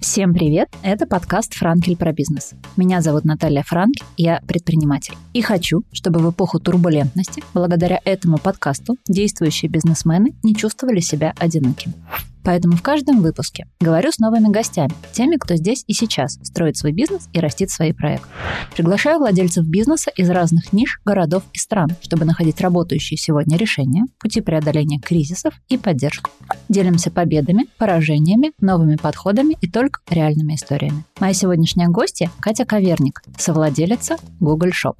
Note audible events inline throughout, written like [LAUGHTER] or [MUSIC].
Всем привет! Это подкаст «Франкель про бизнес». Меня зовут Наталья Франкель, я предприниматель. И хочу, чтобы в эпоху турбулентности, благодаря этому подкасту, действующие бизнесмены не чувствовали себя одинокими. Поэтому в каждом выпуске говорю с новыми гостями, теми, кто здесь и сейчас строит свой бизнес и растит свои проекты. Приглашаю владельцев бизнеса из разных ниш, городов и стран, чтобы находить работающие сегодня решения, пути преодоления кризисов и поддержку. Делимся победами, поражениями, новыми подходами и только реальными историями. Моя сегодняшняя гостья – Катя Коверник, совладелица Google Shop.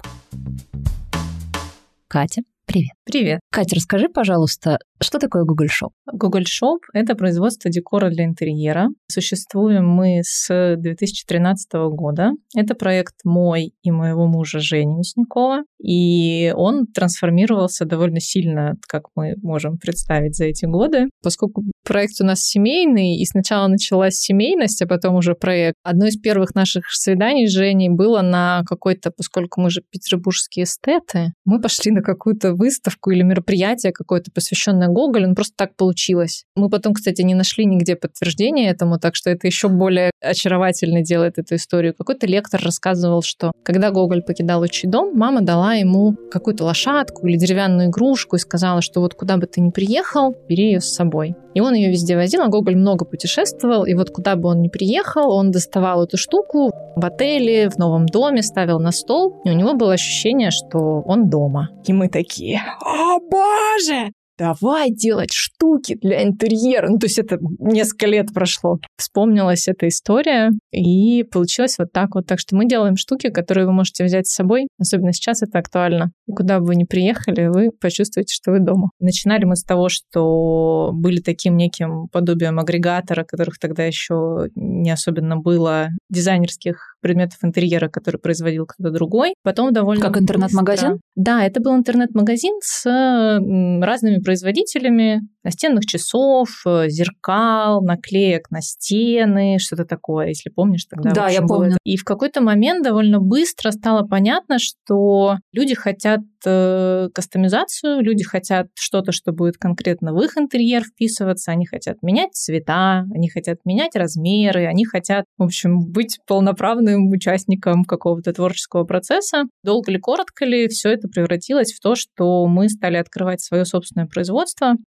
Катя, привет. Привет. Катя, расскажи, пожалуйста, что такое Google Shop? Google Shop — это производство декора для интерьера. Существуем мы с 2013 года. Это проект мой и моего мужа Жени Мясникова. И он трансформировался довольно сильно, как мы можем представить за эти годы. Поскольку проект у нас семейный, и сначала началась семейность, а потом уже проект. Одно из первых наших свиданий с Женей было на какой-то, поскольку мы же петербургские эстеты, мы пошли на какую-то выставку или мероприятие какое-то, посвященное Гоголь, ну просто так получилось. Мы потом, кстати, не нашли нигде подтверждения этому, так что это еще более очаровательно делает эту историю. Какой-то лектор рассказывал, что когда Гоголь покидал отчий дом, мама дала ему какую-то лошадку или деревянную игрушку и сказала, что вот куда бы ты ни приехал, бери ее с собой. И он ее везде возил, а Гоголь много путешествовал, и вот куда бы он ни приехал, он доставал эту штуку в отеле, в новом доме, ставил на стол, и у него было ощущение, что он дома. И мы такие, о боже, давай делать штуки для интерьера. Ну, то есть это несколько лет прошло. Вспомнилась эта история, и получилось вот так вот. Так что мы делаем штуки, которые вы можете взять с собой. Особенно сейчас это актуально. И куда бы вы ни приехали, вы почувствуете, что вы дома. Начинали мы с того, что были таким неким подобием агрегатора, которых тогда еще не особенно было, дизайнерских предметов интерьера, который производил кто-то другой. Потом довольно Как интернет-магазин? Да, это был интернет-магазин с разными производителями настенных часов, э, зеркал, наклеек на стены, что-то такое, если помнишь тогда. Да, я помню. И в какой-то момент довольно быстро стало понятно, что люди хотят э, кастомизацию, люди хотят что-то, что будет конкретно в их интерьер вписываться, они хотят менять цвета, они хотят менять размеры, они хотят, в общем, быть полноправным участником какого-то творческого процесса. Долго ли, коротко ли, все это превратилось в то, что мы стали открывать свое собственное производство,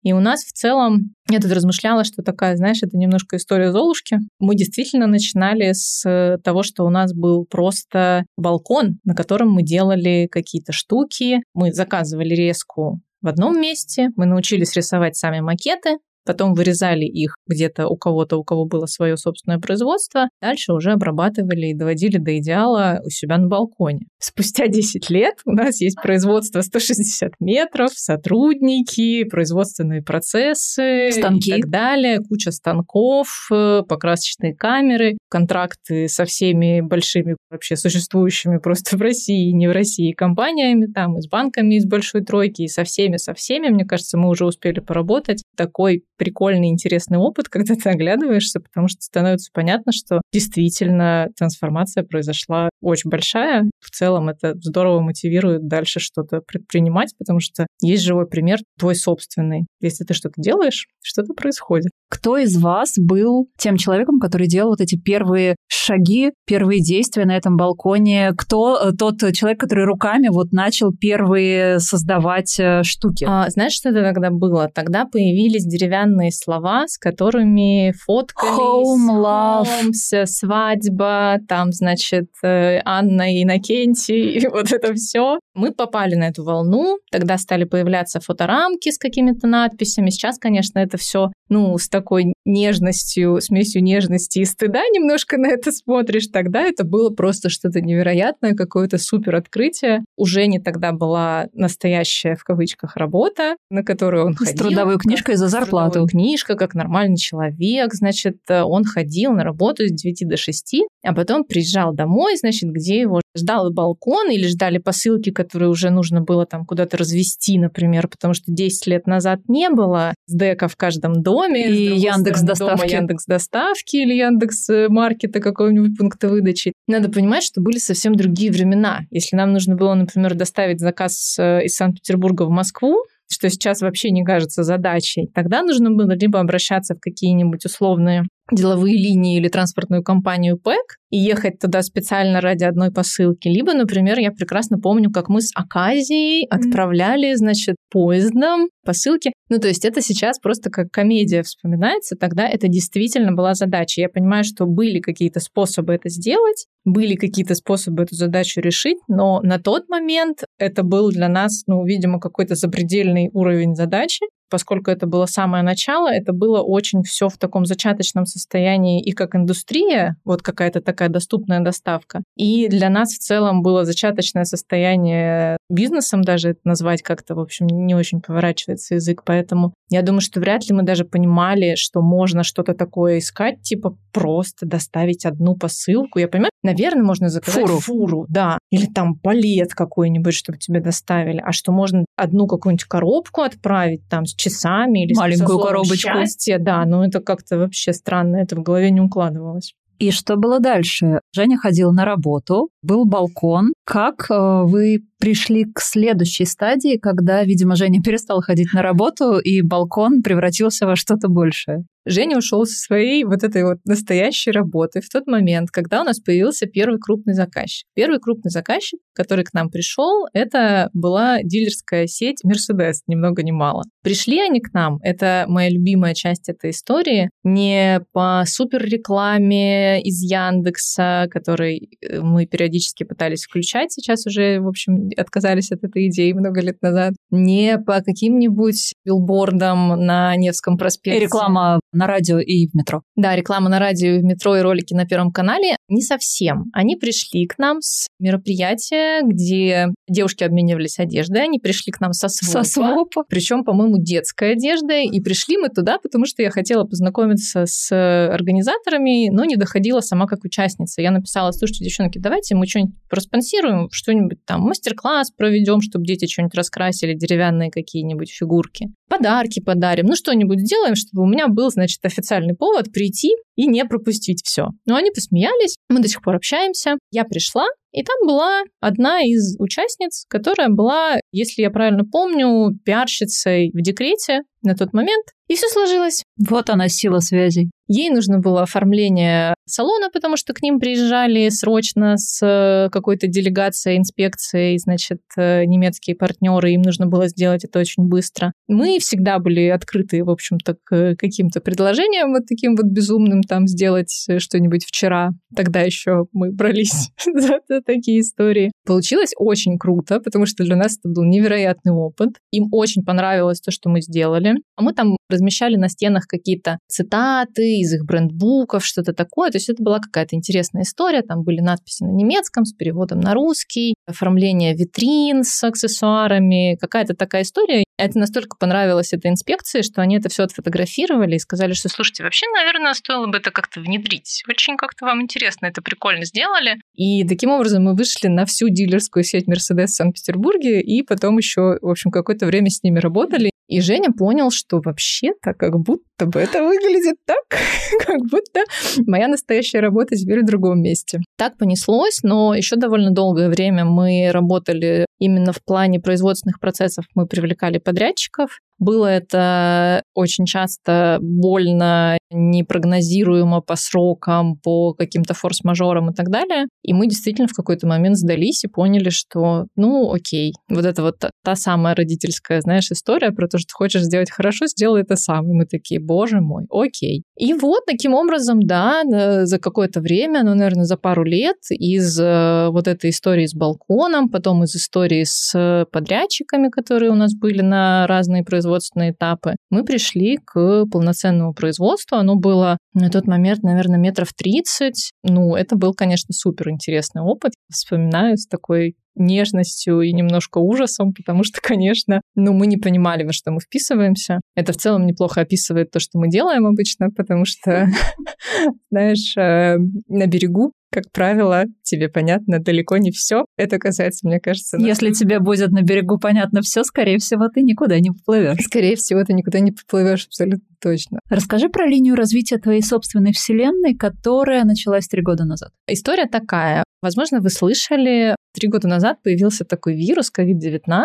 и у нас в целом я тут размышляла, что такая, знаешь, это немножко история Золушки. Мы действительно начинали с того, что у нас был просто балкон, на котором мы делали какие-то штуки. Мы заказывали резку в одном месте, мы научились рисовать сами макеты, потом вырезали их где-то у кого-то, у кого было свое собственное производство, дальше уже обрабатывали и доводили до идеала у себя на балконе. Спустя [LAUGHS] 10 лет у нас есть производство 160 метров, сотрудники, производственные процессы станки. и так далее, куча станков, э, покрасочные камеры, контракты со всеми большими вообще существующими просто в России и не в России компаниями, там и с банками из большой тройки, и со всеми, со всеми, мне кажется, мы уже успели поработать. Такой прикольный, интересный опыт, когда ты оглядываешься, потому что становится понятно, что действительно трансформация произошла очень большая. В целом это здорово мотивирует дальше что-то предпринимать, потому что есть живой пример твой собственный. Если ты что-то делаешь, что-то происходит. Кто из вас был тем человеком, который делал вот эти первые шаги, первые действия на этом балконе? Кто э, тот человек, который руками вот начал первые создавать э, штуки? А, знаешь, что это тогда было? Тогда появились деревянные слова, с которыми фоткались. Home, love. Homes, свадьба, там, значит, э, Анна и Иннокентий, [LAUGHS] и вот это все. Мы попали на эту волну, тогда стали появляться фоторамки с какими-то надписями. Сейчас, конечно, это все, ну, с такой нежностью, смесью нежности и стыда немножко на это смотришь. Тогда это было просто что-то невероятное, какое-то супер открытие. У Жени тогда была настоящая, в кавычках, работа, на которую он С ходил. трудовой [LAUGHS] книжкой за С зарплату. книжка, как нормальный человек, значит, э, он ходил на работу с 9 до 6, а потом приезжал домой, значит, где его ждал балкон, или ждали посылки, которые уже нужно было там куда-то развести, например, потому что 10 лет назад не было СДЭКа в каждом доме. И с другой Яндекс стороны дома доставки. Яндекс доставки или Яндекс э, маркета какого-нибудь пункта выдачи. Надо понимать, что были совсем другие времена. Если нам нужно было, например, доставить заказ э, из Санкт-Петербурга в Москву, что сейчас вообще не кажется задачей. Тогда нужно было либо обращаться в какие-нибудь условные деловые линии или транспортную компанию ПЭК и ехать туда специально ради одной посылки. Либо, например, я прекрасно помню, как мы с Аказией отправляли, значит, поездом посылки. Ну, то есть это сейчас просто как комедия вспоминается. Тогда это действительно была задача. Я понимаю, что были какие-то способы это сделать, были какие-то способы эту задачу решить, но на тот момент это был для нас, ну, видимо, какой-то запредельный уровень задачи поскольку это было самое начало, это было очень все в таком зачаточном состоянии и как индустрия, вот какая-то такая доступная доставка, и для нас в целом было зачаточное состояние бизнесом даже это назвать как-то, в общем, не очень поворачивается язык, поэтому я думаю, что вряд ли мы даже понимали, что можно что-то такое искать, типа просто доставить одну посылку. Я понимаю, наверное, можно заказать фуру, фуру да, или там палет какой-нибудь, чтобы тебе доставили, а что можно одну какую-нибудь коробку отправить там с часами или маленькую коробочку. Счастья, да, ну это как-то вообще странно, это в голове не укладывалось. И что было дальше? Женя ходил на работу, был балкон. Как э, вы пришли к следующей стадии, когда, видимо, Женя [LAUGHS] перестал ходить на работу, и балкон превратился во что-то большее? Женя ушел со своей вот этой вот настоящей работы в тот момент, когда у нас появился первый крупный заказчик. Первый крупный заказчик, который к нам пришел, это была дилерская сеть Mercedes, ни много ни мало. Пришли они к нам, это моя любимая часть этой истории, не по супер рекламе из Яндекса, который э, мы периодически пытались включать, сейчас уже, в общем, отказались от этой идеи много лет назад, не по каким-нибудь билбордам на Невском проспекте. И реклама на радио и в метро. Да, реклама на радио и в метро и ролики на Первом канале. Не совсем. Они пришли к нам с мероприятия, где девушки обменивались одеждой. Они пришли к нам со свопа. Со свопа. Причем, по-моему, детской одеждой. И пришли мы туда, потому что я хотела познакомиться с организаторами, но не доходила сама как участница. Я написала, слушайте, девчонки, давайте мы что-нибудь проспонсируем, что-нибудь там, мастер-класс проведем, чтобы дети что-нибудь раскрасили, деревянные какие-нибудь фигурки. Подарки подарим, ну что-нибудь сделаем, чтобы у меня был, значит, официальный повод прийти и не пропустить все. Но они посмеялись, мы до сих пор общаемся. Я пришла, и там была одна из участниц, которая была, если я правильно помню, пиарщицей в декрете на тот момент. И все сложилось. Вот она сила связей. Ей нужно было оформление салона, потому что к ним приезжали срочно с э, какой-то делегацией, инспекцией, значит, э, немецкие партнеры, им нужно было сделать это очень быстро. Мы всегда были открыты, в общем-то, к каким-то предложениям вот таким вот безумным, там, сделать что-нибудь вчера. Тогда еще мы брались [LAUGHS] за, за такие истории. Получилось очень круто, потому что для нас это был невероятный опыт. Им очень понравилось то, что мы сделали. А мы там размещали на стенах какие-то цитаты из их брендбуков, что-то такое. То есть это была какая-то интересная история. Там были надписи на немецком с переводом на русский, оформление витрин с аксессуарами, какая-то такая история. Это настолько понравилось этой инспекции, что они это все отфотографировали и сказали, что, слушайте, вообще, наверное, стоило бы это как-то внедрить. Очень как-то вам интересно, это прикольно сделали. И таким образом мы вышли на всю дилерскую сеть Mercedes в Санкт-Петербурге и потом еще, в общем, какое-то время с ними работали. И Женя понял, что вообще-то как будто бы это выглядит так, [LAUGHS] как будто моя настоящая работа теперь в другом месте. Так понеслось, но еще довольно долгое время мы работали именно в плане производственных процессов. Мы привлекали подрядчиков, было это очень часто больно, непрогнозируемо по срокам, по каким-то форс-мажорам и так далее. И мы действительно в какой-то момент сдались и поняли, что, ну, окей, вот это вот та, та самая родительская, знаешь, история про то, что хочешь сделать хорошо, сделай это сам. И мы такие, боже мой, окей. И вот таким образом, да, за какое-то время, ну, наверное, за пару лет из э, вот этой истории с балконом, потом из истории с подрядчиками, которые у нас были на разные производства, производственные этапы, мы пришли к полноценному производству. Оно было на тот момент, наверное, метров 30. Ну, это был, конечно, супер интересный опыт. Вспоминаю с такой нежностью и немножко ужасом, потому что, конечно, ну, мы не понимали, во что мы вписываемся. Это в целом неплохо описывает то, что мы делаем обычно, потому что, [LAUGHS] знаешь, э, на берегу как правило, тебе понятно далеко не все. Это касается, мне кажется... Если нас... тебе будет на берегу понятно все, скорее всего, ты никуда не поплывешь. Скорее всего, ты никуда не поплывешь абсолютно точно. Расскажи про линию развития твоей собственной вселенной, которая началась три года назад. История такая. Возможно, вы слышали, три года назад появился такой вирус COVID-19.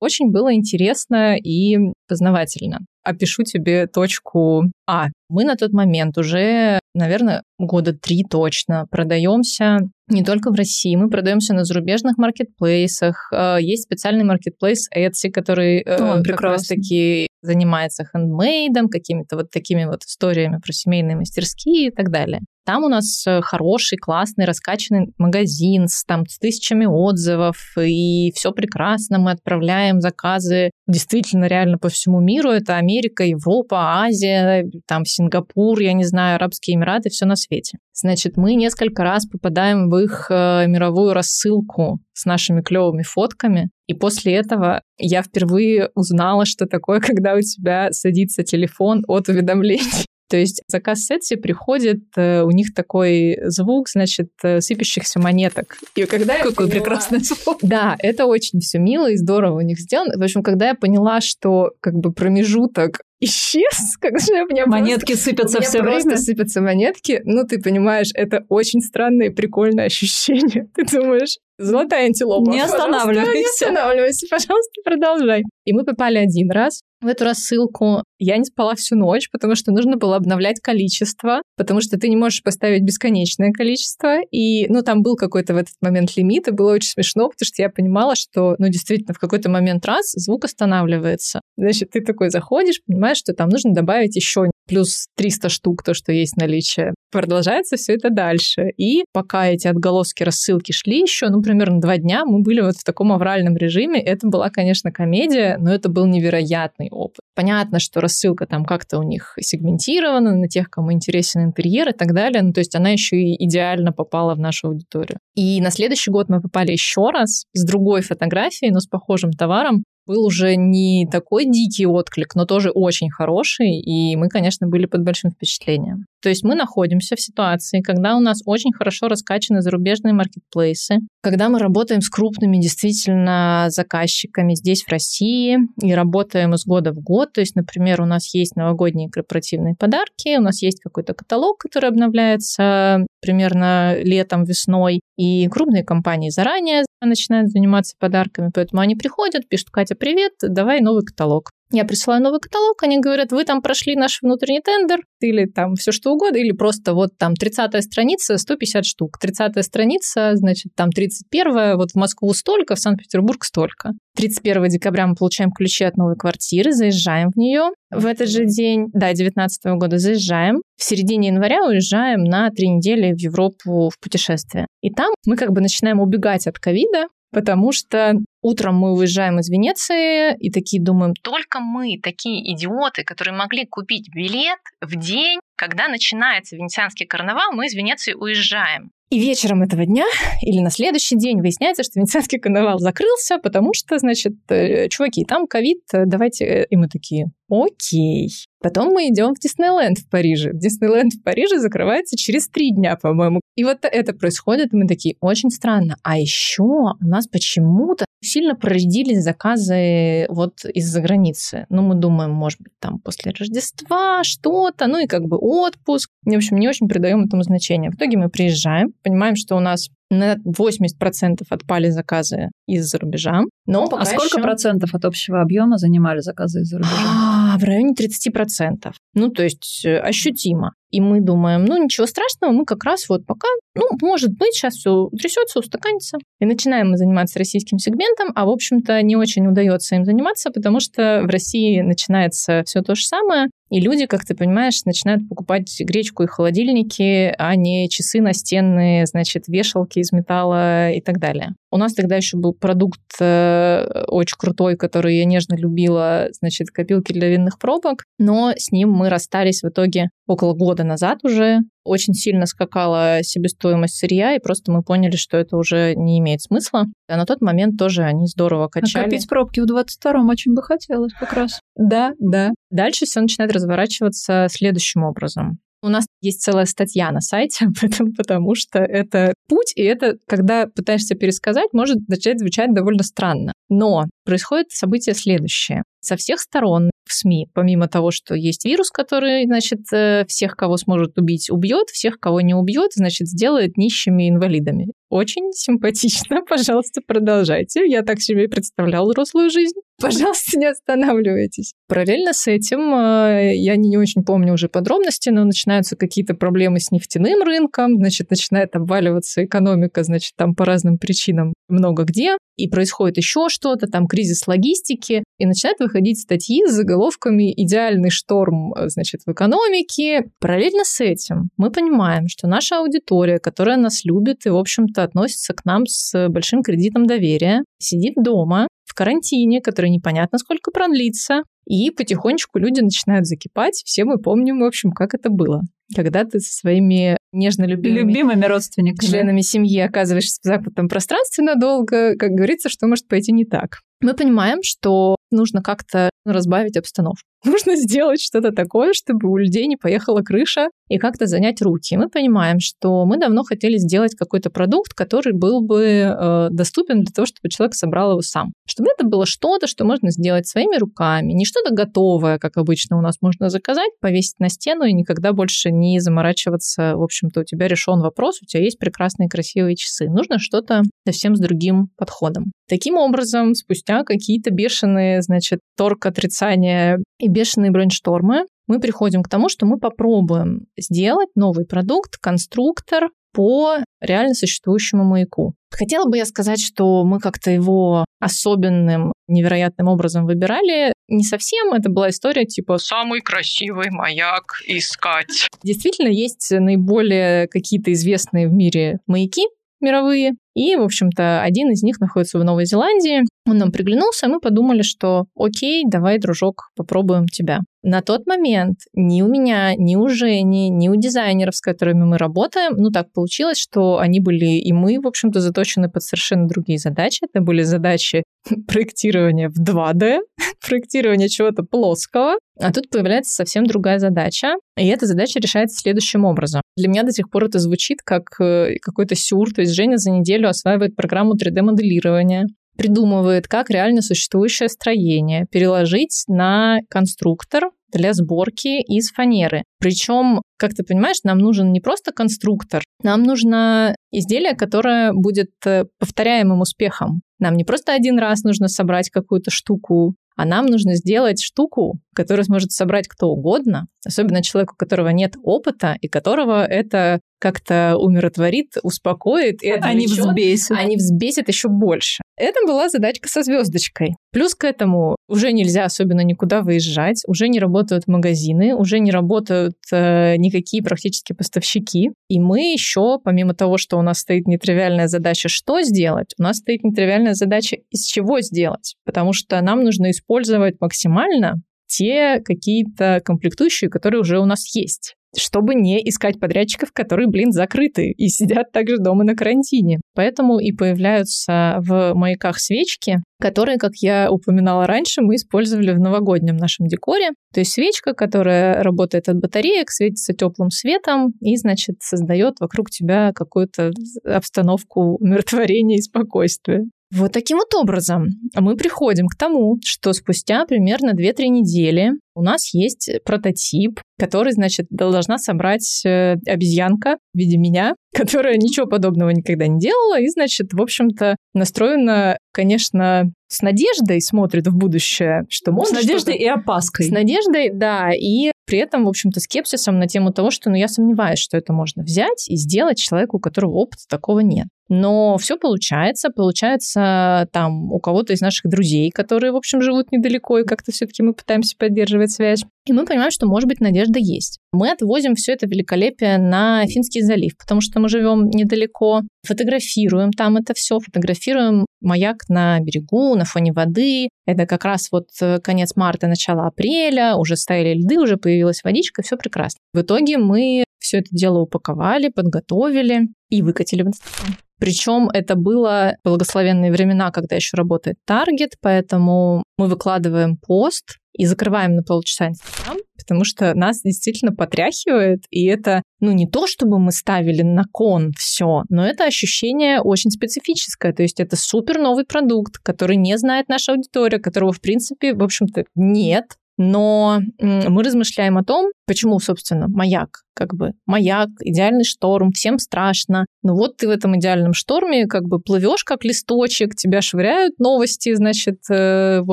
Очень было интересно и познавательно. Опишу тебе точку А. Мы на тот момент уже, наверное, года три точно продаемся не только в России, мы продаемся на зарубежных маркетплейсах. Э, есть специальный маркетплейс Etsy, который э, О, как раз-таки занимается хендмейдом, какими-то вот такими вот историями про семейные мастерские и так далее. Там у нас э, хороший, классный, раскачанный магазин с, там, с тысячами отзывов, и все прекрасно. Мы отправляем заказы действительно реально по всему миру. Это Америка, Европа, Азия, там Сингапур, я не знаю, Арабские Эмираты, все на свете. Значит, мы несколько раз попадаем в их э, мировую рассылку с нашими клевыми фотками. И после этого я впервые узнала, что такое, [LAUGHS] когда у тебя садится телефон от уведомлений. То есть заказ Сетси приходит, э, у них такой звук, значит, э, сыпящихся монеток. И когда я Какой поняла... прекрасный звук. [LAUGHS] Да, это очень все мило и здорово у них сделано. В общем, когда я поняла, что как бы промежуток исчез, [LAUGHS] как же меня Монетки просто, сыпятся все просто время. сыпятся монетки. Ну, ты понимаешь, это очень странное и прикольное [LAUGHS] ощущение. Ты думаешь, золотая антилопа. Не останавливайся. Не останавливайся, пожалуйста, продолжай. И мы попали один раз в эту рассылку. Я не спала всю ночь, потому что нужно было обновлять количество, потому что ты не можешь поставить бесконечное количество. И, ну, там был какой-то в этот момент лимит, и было очень смешно, потому что я понимала, что, ну, действительно, в какой-то момент раз звук останавливается. Значит, ты такой заходишь, понимаешь, что там нужно добавить еще плюс 300 штук, то, что есть наличие. Продолжается все это дальше. И пока эти отголоски рассылки шли еще, ну, примерно два дня, мы были вот в таком авральном режиме. Это была, конечно, комедия, но это был невероятный опыт. Понятно, что рассылка там как-то у них сегментирована на тех, кому интересен интерьер и так далее. Ну, то есть она еще и идеально попала в нашу аудиторию. И на следующий год мы попали еще раз с другой фотографией, но с похожим товаром был уже не такой дикий отклик, но тоже очень хороший, и мы, конечно, были под большим впечатлением. То есть мы находимся в ситуации, когда у нас очень хорошо раскачаны зарубежные маркетплейсы, когда мы работаем с крупными действительно заказчиками здесь, в России, и работаем из года в год. То есть, например, у нас есть новогодние корпоративные подарки, у нас есть какой-то каталог, который обновляется примерно летом, весной, и крупные компании заранее начинают заниматься подарками, поэтому они приходят, пишут, Катя, привет, давай новый каталог. Я присылаю новый каталог, они говорят, вы там прошли наш внутренний тендер, или там все что угодно, или просто вот там 30 страница, 150 штук. 30 страница, значит, там 31 вот в Москву столько, в Санкт-Петербург столько. 31 декабря мы получаем ключи от новой квартиры, заезжаем в нее. В этот же день, да, 19 года заезжаем. В середине января уезжаем на три недели в Европу в путешествие. И там мы как бы начинаем убегать от ковида, потому что утром мы уезжаем из Венеции и такие думаем, только мы такие идиоты, которые могли купить билет в день, когда начинается венецианский карнавал, мы из Венеции уезжаем. И вечером этого дня или на следующий день выясняется, что венецианский карнавал закрылся, потому что, значит, э, чуваки, там ковид, э, давайте... Э, и мы такие, окей. Потом мы идем в Диснейленд в Париже. Диснейленд в Париже закрывается через три дня, по-моему. И вот это происходит, и мы такие, очень странно. А еще у нас почему-то сильно проредились заказы вот из-за границы. Ну, мы думаем, может быть, там после Рождества что-то, ну и как бы отпуск. В общем, не очень придаем этому значения. В итоге мы приезжаем, понимаем, что у нас на 80% отпали заказы из-за рубежа. Но а сколько еще... процентов от общего объема занимали заказы из-за рубежа? А, в районе 30%. Ну, то есть э, ощутимо. И мы думаем, ну ничего страшного, мы как раз вот пока, ну, может быть, сейчас все утрясется, устаканится. И начинаем мы заниматься российским сегментом, а, в общем-то, не очень удается им заниматься, потому что в России начинается все то же самое, и люди, как ты понимаешь, начинают покупать гречку и холодильники, а не часы настенные, значит, вешалки из металла и так далее. У нас тогда еще был продукт э, очень крутой, который я нежно любила, значит, копилки для винных пробок, но с ним мы расстались в итоге около года назад уже. Очень сильно скакала себестоимость сырья, и просто мы поняли, что это уже не имеет смысла. А на тот момент тоже они здорово качали. Накопить пробки в 22-м очень бы хотелось как раз. Да, да. Дальше все начинает разворачиваться следующим образом. У нас есть целая статья на сайте [LAUGHS] об этом, потому что это путь, и это, когда пытаешься пересказать, может начать звучать довольно странно. Но происходит событие следующее. Со всех сторон в СМИ. Помимо того, что есть вирус, который, значит, э, всех, кого сможет убить, убьет, всех, кого не убьет, значит, сделает нищими инвалидами. Очень симпатично, [LAUGHS] пожалуйста, продолжайте. Я так себе представлял взрослую жизнь. Пожалуйста, не останавливайтесь. Параллельно с этим, э, я не очень помню уже подробности, но начинаются какие-то проблемы с нефтяным рынком, значит, начинает обваливаться экономика, значит, там по разным причинам много где, и происходит еще что-то, там кризис логистики, и начинают выходить статьи с заголовками «Идеальный шторм, э, значит, в экономике». Параллельно с этим мы понимаем, что наша аудитория, которая нас любит и, в общем-то, относится к нам с большим кредитом доверия, сидит дома в карантине, который непонятно сколько продлится, и потихонечку люди начинают закипать. Все мы помним, в общем, как это было. Когда ты со своими нежно любимыми, любимыми родственниками, членами семьи оказываешься в западном пространстве надолго, как говорится, что может пойти не так. Мы понимаем, что нужно как-то разбавить обстановку. [LAUGHS] Нужно сделать что-то такое, чтобы у людей не поехала крыша и как-то занять руки. Мы понимаем, что мы давно хотели сделать какой-то продукт, который был бы э, доступен для того, чтобы человек собрал его сам. Чтобы это было что-то, что можно сделать своими руками, не что-то готовое, как обычно у нас можно заказать, повесить на стену и никогда больше не заморачиваться. В общем-то, у тебя решен вопрос, у тебя есть прекрасные красивые часы. Нужно что-то совсем с другим подходом. Таким образом, спустя какие-то бешеные, значит, торг отрицания и бешеные брейнштормы, мы приходим к тому, что мы попробуем сделать новый продукт, конструктор по реально существующему маяку. Хотела бы я сказать, что мы как-то его особенным, невероятным образом выбирали. Не совсем. Это была история типа «самый красивый маяк искать». Действительно, есть наиболее какие-то известные в мире маяки, мировые. И, в общем-то, один из них находится в Новой Зеландии. Он нам приглянулся, и мы подумали, что окей, давай, дружок, попробуем тебя. На тот момент ни у меня, ни у Жени, ни у дизайнеров, с которыми мы работаем, ну так получилось, что они были и мы, в общем-то, заточены под совершенно другие задачи. Это были задачи [LAUGHS] проектирования в 2D, [LAUGHS] проектирования чего-то плоского, а тут появляется совсем другая задача, и эта задача решается следующим образом. Для меня до сих пор это звучит как э, какой-то сюр, то есть Женя за неделю осваивает программу 3D-моделирования, придумывает, как реально существующее строение переложить на конструктор для сборки из фанеры. Причем, как ты понимаешь, нам нужен не просто конструктор, нам нужно изделие, которое будет э, повторяемым успехом. Нам не просто один раз нужно собрать какую-то штуку, а нам нужно сделать штуку, которую сможет собрать кто угодно, особенно человеку, у которого нет опыта и которого это как-то умиротворит, успокоит и Они взбесят. Они взбесят еще больше. Это была задачка со звездочкой. Плюс к этому уже нельзя особенно никуда выезжать, уже не работают магазины, уже не работают э, никакие практически поставщики. И мы еще, помимо того, что у нас стоит нетривиальная задача, что сделать, у нас стоит нетривиальная задача, из чего сделать. Потому что нам нужно использовать максимально те какие-то комплектующие, которые уже у нас есть чтобы не искать подрядчиков, которые, блин, закрыты и сидят также дома на карантине. Поэтому и появляются в маяках свечки, которые, как я упоминала раньше, мы использовали в новогоднем нашем декоре. То есть свечка, которая работает от батареек, светится теплым светом и, значит, создает вокруг тебя какую-то обстановку умиротворения и спокойствия. Вот таким вот образом мы приходим к тому, что спустя примерно 2-3 недели у нас есть прототип, который, значит, должна собрать э, обезьянка в виде меня, [LAUGHS] которая ничего подобного никогда не делала, и, значит, в общем-то, настроена, конечно, с надеждой смотрит в будущее, что может... С надеждой и опаской. С надеждой, да, и при этом, в общем-то, скепсисом на тему того, что, ну, я сомневаюсь, что это можно взять и сделать человеку, у которого опыта такого нет. Но все получается. Получается там у кого-то из наших друзей, которые, в общем, живут недалеко, и как-то все-таки мы пытаемся поддерживать связь. И мы понимаем, что, может быть, надежда есть. Мы отвозим все это великолепие на Финский залив, потому что мы живем недалеко, фотографируем там это все, фотографируем маяк на берегу, на фоне воды. Это как раз вот э, конец марта, начало апреля, уже стояли льды, уже появилась водичка, все прекрасно. В итоге мы все это дело упаковали, подготовили и выкатили в Инстаграм. Причем это было благословенные времена, когда еще работает таргет, поэтому мы выкладываем пост и закрываем на полчаса Инстаграм, потому что нас действительно потряхивает, и это, ну, не то, чтобы мы ставили на кон все, но это ощущение очень специфическое, то есть это супер новый продукт, который не знает наша аудитория, которого, в принципе, в общем-то, нет, Но мы размышляем о том, почему, собственно, маяк, как бы маяк, идеальный шторм, всем страшно. Ну вот ты в этом идеальном шторме как бы плывешь как листочек, тебя швыряют новости, значит, э, в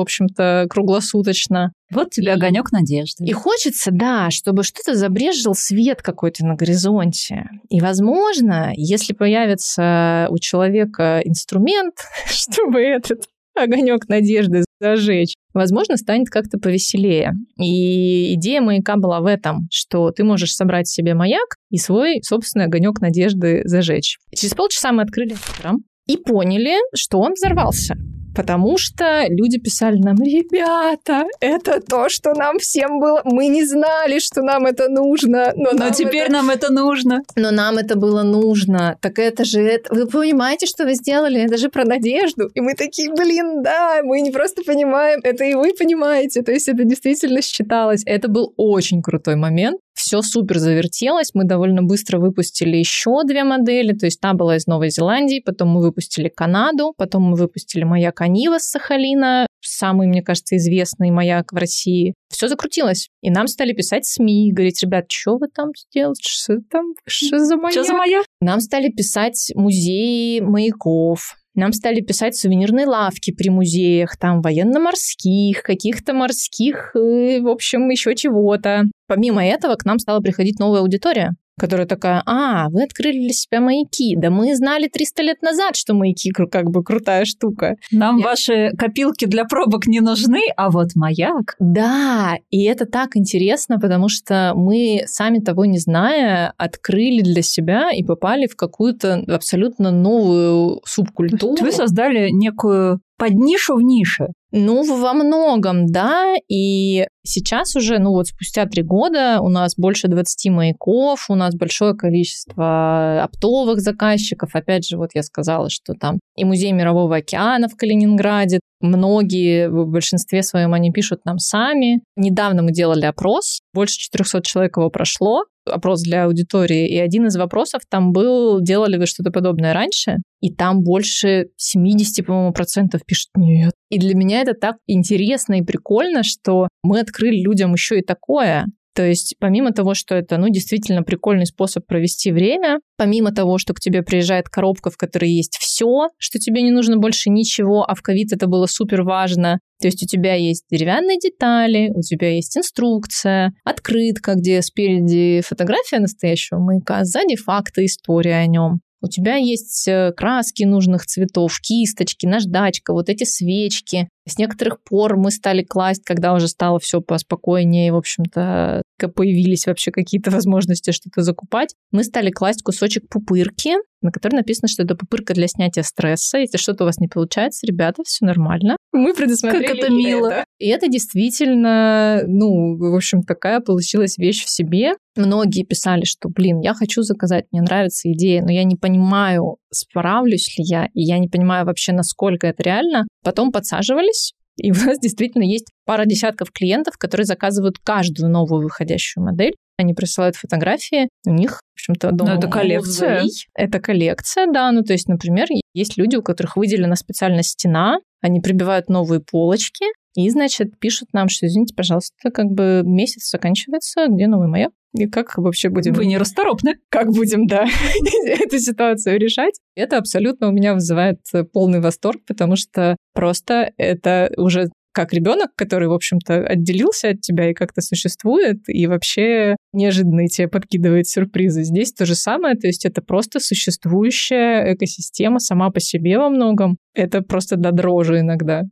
общем-то, круглосуточно. Вот тебе огонек надежды. И хочется, да, чтобы что-то забрежил свет какой-то на горизонте. И, возможно, если появится у человека инструмент, [LAUGHS] чтобы этот огонек надежды зажечь, возможно, станет как-то повеселее. И идея маяка была в этом, что ты можешь собрать себе маяк и свой собственный огонек надежды зажечь. Через полчаса мы открыли Инстаграм и поняли, что он взорвался потому что люди писали нам, ребята, это то, что нам всем было, мы не знали, что нам это нужно, но, но теперь это... нам это нужно. Но нам это было нужно. Так это же, это... вы понимаете, что вы сделали? Это же про надежду. И мы такие, блин, да, мы не просто понимаем, это и вы понимаете. То есть это действительно считалось. Это был очень крутой момент все супер завертелось. Мы довольно быстро выпустили еще две модели. То есть та была из Новой Зеландии, потом мы выпустили Канаду, потом мы выпустили маяк Анива с Сахалина, самый, мне кажется, известный маяк в России. Все закрутилось. И нам стали писать СМИ, говорить, ребят, что вы там сделали? Что там? Что за маяк? Что за маяк? Нам стали писать музеи маяков, нам стали писать сувенирные лавки при музеях, там военно-морских, каких-то морских, э, в общем, еще чего-то. Помимо этого, к нам стала приходить новая аудитория которая такая, а, вы открыли для себя маяки. Да мы знали 300 лет назад, что маяки как бы крутая штука. Нам Я... ваши копилки для пробок не нужны, а вот маяк. Да, и это так интересно, потому что мы, сами того не зная, открыли для себя и попали в какую-то абсолютно новую субкультуру. Вы создали некую под нишу в нише. Ну, во многом, да. И сейчас уже, ну вот спустя три года у нас больше 20 маяков, у нас большое количество оптовых заказчиков. Опять же, вот я сказала, что там и Музей Мирового океана в Калининграде. Многие, в большинстве своем, они пишут нам сами. Недавно мы делали опрос, больше 400 человек его прошло опрос для аудитории, и один из вопросов там был, делали вы что-то подобное раньше? И там больше 70, по-моему, процентов пишут «нет». И для меня это так интересно и прикольно, что мы открыли людям еще и такое. То есть помимо того, что это, ну, действительно прикольный способ провести время, помимо того, что к тебе приезжает коробка, в которой есть все, что тебе не нужно больше ничего, а в ковид это было супер важно, то есть у тебя есть деревянные детали, у тебя есть инструкция, открытка, где спереди фотография настоящего маяка, сзади факты, история о нем. У тебя есть э, краски нужных цветов, кисточки, наждачка, вот эти свечки. С некоторых пор мы стали класть, когда уже стало все поспокойнее, в общем-то, появились вообще какие-то [LAUGHS] возможности что-то закупать, мы стали класть кусочек пупырки, на которой написано, что это пупырка для снятия стресса. Если что-то у вас не получается, ребята, все нормально. Мы предусмотрели Как это мило. Это. И это действительно, ну, в общем, такая получилась вещь в себе. Многие писали, что, блин, я хочу заказать, мне нравится идея, но я не понимаю, справлюсь ли я, и я не понимаю вообще, насколько это реально. Потом подсаживались, и [LAUGHS] у нас действительно есть пара десятков клиентов, которые заказывают каждую новую выходящую модель. Они присылают фотографии, у них, в общем-то, дома... Но это коллекция. Музей. Это коллекция, да. Ну, то есть, например, есть люди, у которых выделена специальная стена, они прибивают новые полочки, и, значит, пишут нам, что, извините, пожалуйста, как бы месяц заканчивается, где новый маяк? И как вообще будем... Вы нерасторопны. [LAUGHS] Как будем, да, [LAUGHS] эту ситуацию решать? Это абсолютно у меня вызывает полный восторг, потому что просто это уже как ребенок, который, в общем-то, отделился от тебя и как-то существует, и вообще неожиданно тебе подкидывает сюрпризы. Здесь то же самое, то есть это просто существующая экосистема сама по себе во многом. Это просто до дрожи иногда.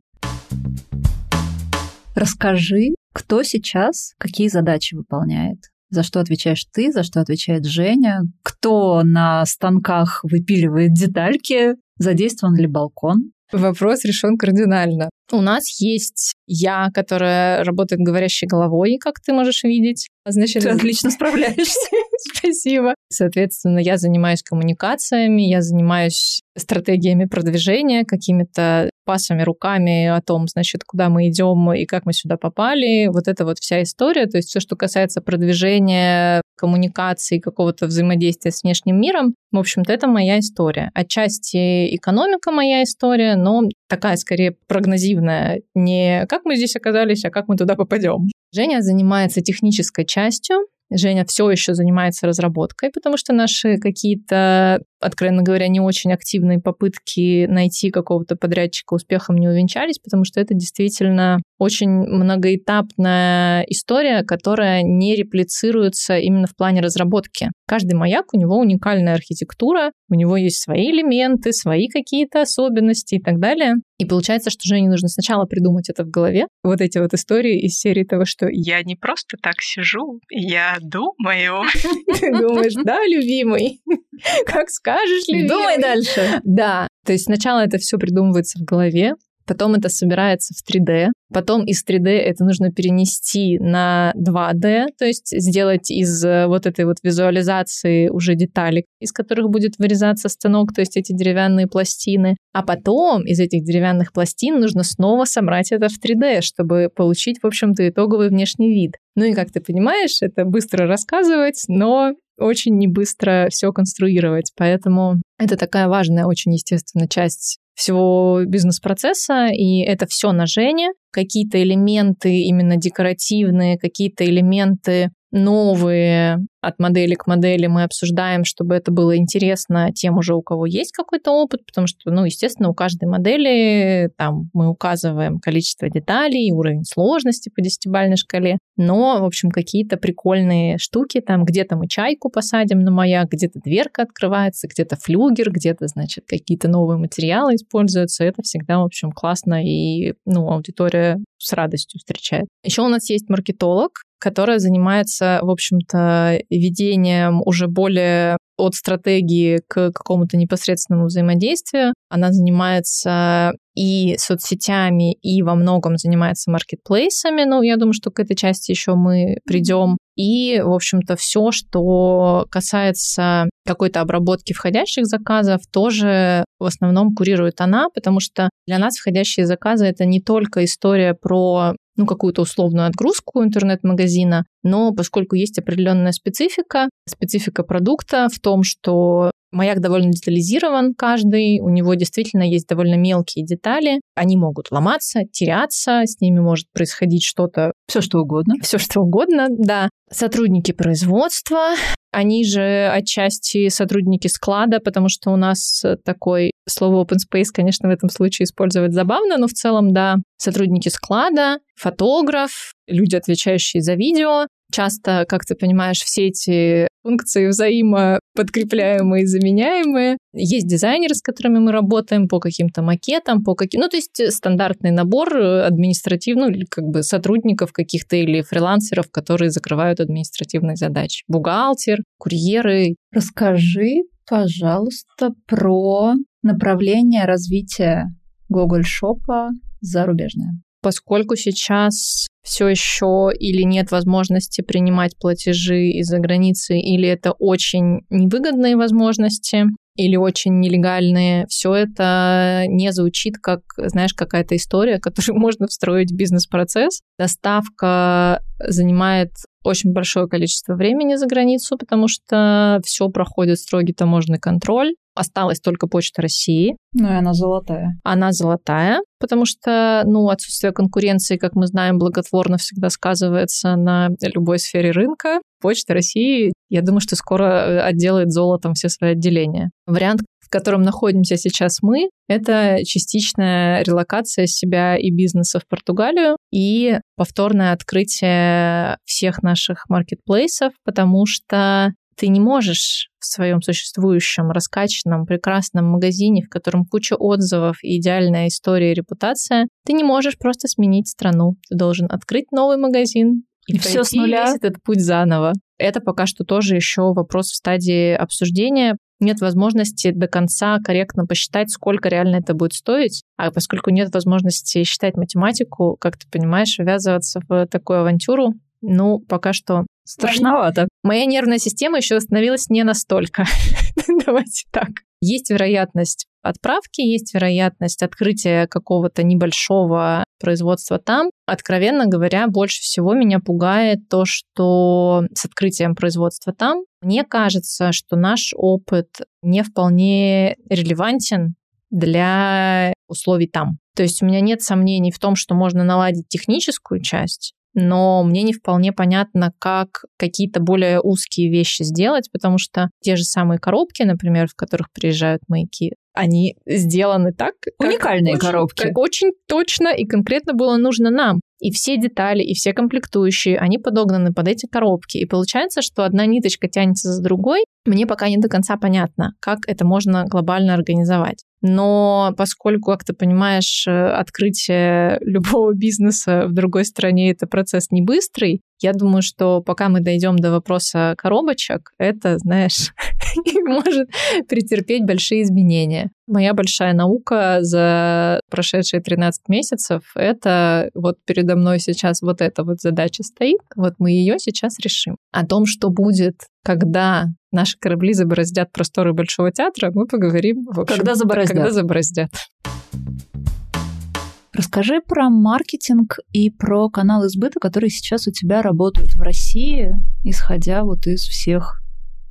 Расскажи, кто сейчас какие задачи выполняет? За что отвечаешь ты, за что отвечает Женя? Кто на станках выпиливает детальки? Задействован ли балкон? Вопрос решен кардинально. У нас есть я, которая работает говорящей головой, как ты можешь видеть. Значит, ты отлично справляешься. [LAUGHS] Спасибо. Соответственно, я занимаюсь коммуникациями, я занимаюсь стратегиями продвижения, какими-то пасами руками о том, значит, куда мы идем и как мы сюда попали. Вот это вот вся история. То есть все, что касается продвижения коммуникации, какого-то взаимодействия с внешним миром. В общем-то, это моя история. Отчасти экономика моя история, но такая скорее прогнозивная. Не как мы здесь оказались, а как мы туда попадем. Женя занимается технической частью, Женя все еще занимается разработкой, потому что наши какие-то, откровенно говоря, не очень активные попытки найти какого-то подрядчика успехом не увенчались, потому что это действительно очень многоэтапная история, которая не реплицируется именно в плане разработки. Каждый маяк, у него уникальная архитектура, у него есть свои элементы, свои какие-то особенности и так далее. И получается, что Жене нужно сначала придумать это в голове, вот эти вот истории из серии того, что я не просто так сижу, я думаю. [LAUGHS] Ты думаешь, да, любимый? [LAUGHS] Как скажешь, любимый. Думай дальше. Да, то есть сначала это все придумывается в голове, потом это собирается в 3D, потом из 3D это нужно перенести на 2D, то есть сделать из э, вот этой вот визуализации уже деталей, из которых будет вырезаться станок, то есть эти деревянные пластины. А потом из этих деревянных пластин нужно снова собрать это в 3D, чтобы получить, в общем-то, итоговый внешний вид. Ну и как ты понимаешь, это быстро рассказывать, но очень не быстро все конструировать. Поэтому это такая важная, очень естественная часть всего бизнес-процесса, и это все на Жене. Какие-то элементы именно декоративные, какие-то элементы новые от модели к модели мы обсуждаем, чтобы это было интересно тем уже, у кого есть какой-то опыт, потому что, ну, естественно, у каждой модели там мы указываем количество деталей, уровень сложности по десятибальной шкале, но, в общем, какие-то прикольные штуки, там где-то мы чайку посадим на маяк, где-то дверка открывается, где-то флюгер, где-то, значит, какие-то новые материалы используются, это всегда, в общем, классно, и, ну, аудитория с радостью встречает. Еще у нас есть маркетолог, которая занимается, в общем-то, ведением уже более от стратегии к какому-то непосредственному взаимодействию. Она занимается и соцсетями, и во многом занимается маркетплейсами. Ну, я думаю, что к этой части еще мы придем. И, в общем-то, все, что касается какой-то обработки входящих заказов, тоже в основном курирует она, потому что для нас входящие заказы это не только история про ну, какую-то условную отгрузку интернет-магазина, но поскольку есть определенная специфика, специфика продукта в том, что Маяк довольно детализирован каждый, у него действительно есть довольно мелкие детали, они могут ломаться, теряться, с ними может происходить что-то... Все что угодно. [LAUGHS] Все что угодно, да. Сотрудники производства, они же отчасти сотрудники склада, потому что у нас такой слово open space, конечно, в этом случае использовать забавно, но в целом, да, сотрудники склада, фотограф, люди, отвечающие за видео, Часто, как ты понимаешь, все эти функции взаимоподкрепляемые заменяемые. Есть дизайнеры, с которыми мы работаем по каким-то макетам, по каким... Ну, то есть стандартный набор административных, ну, как бы сотрудников каких-то или фрилансеров, которые закрывают административные задачи. Бухгалтер, курьеры. Расскажи, пожалуйста, про направление развития Google Шопа зарубежное. Поскольку сейчас все еще или нет возможности принимать платежи из-за границы, или это очень невыгодные возможности, или очень нелегальные, все это не звучит как, знаешь, какая-то история, [LAUGHS] которую можно встроить в бизнес-процесс. Доставка занимает очень большое количество времени за границу, потому что все проходит строгий таможенный контроль. Осталась только Почта России. Ну и она золотая. Она золотая, потому что, ну, отсутствие конкуренции, как мы знаем, благотворно всегда сказывается на любой сфере рынка. Почта России, я думаю, что скоро э, отделает золотом все свои отделения. Вариант, в котором находимся сейчас мы, это частичная релокация себя и бизнеса в Португалию и повторное открытие всех наших маркетплейсов, потому что ты не можешь в своем существующем, раскачанном, прекрасном магазине, в котором куча отзывов и идеальная история и репутация, ты не можешь просто сменить страну. Ты должен открыть новый магазин и, и все с нуля. Весь этот путь заново. Это пока что тоже еще вопрос в стадии обсуждения. Нет возможности до конца корректно посчитать, сколько реально это будет стоить. А поскольку нет возможности считать математику, как ты понимаешь, ввязываться в такую авантюру, ну, пока что Страшновато. Моя нервная система еще остановилась не настолько. [LAUGHS] Давайте так. Есть вероятность отправки, есть вероятность открытия какого-то небольшого производства там. Откровенно говоря, больше всего меня пугает то, что с открытием производства там, мне кажется, что наш опыт не вполне релевантен для условий там. То есть у меня нет сомнений в том, что можно наладить техническую часть, но мне не вполне понятно, как какие-то более узкие вещи сделать, потому что те же самые коробки, например, в которых приезжают маяки, они сделаны так, уникальные как коробки, очень, как очень точно и конкретно было нужно нам. И все детали, и все комплектующие, они подогнаны под эти коробки. И получается, что одна ниточка тянется за другой. Мне пока не до конца понятно, как это можно глобально организовать. Но поскольку, как ты понимаешь, э, открытие [LAUGHS] любого бизнеса в другой стране это процесс не быстрый, я думаю, что пока мы дойдем до вопроса коробочек, это, знаешь, [LAUGHS] может претерпеть большие изменения. Моя большая наука за прошедшие 13 месяцев — это вот передо мной сейчас вот эта вот задача стоит, вот мы ее сейчас решим. О том, что будет, когда наши корабли забороздят просторы Большого театра, мы поговорим, в общем, когда забороздят. Когда забороздят. Расскажи про маркетинг и про каналы сбыта, которые сейчас у тебя работают в России, исходя вот из всех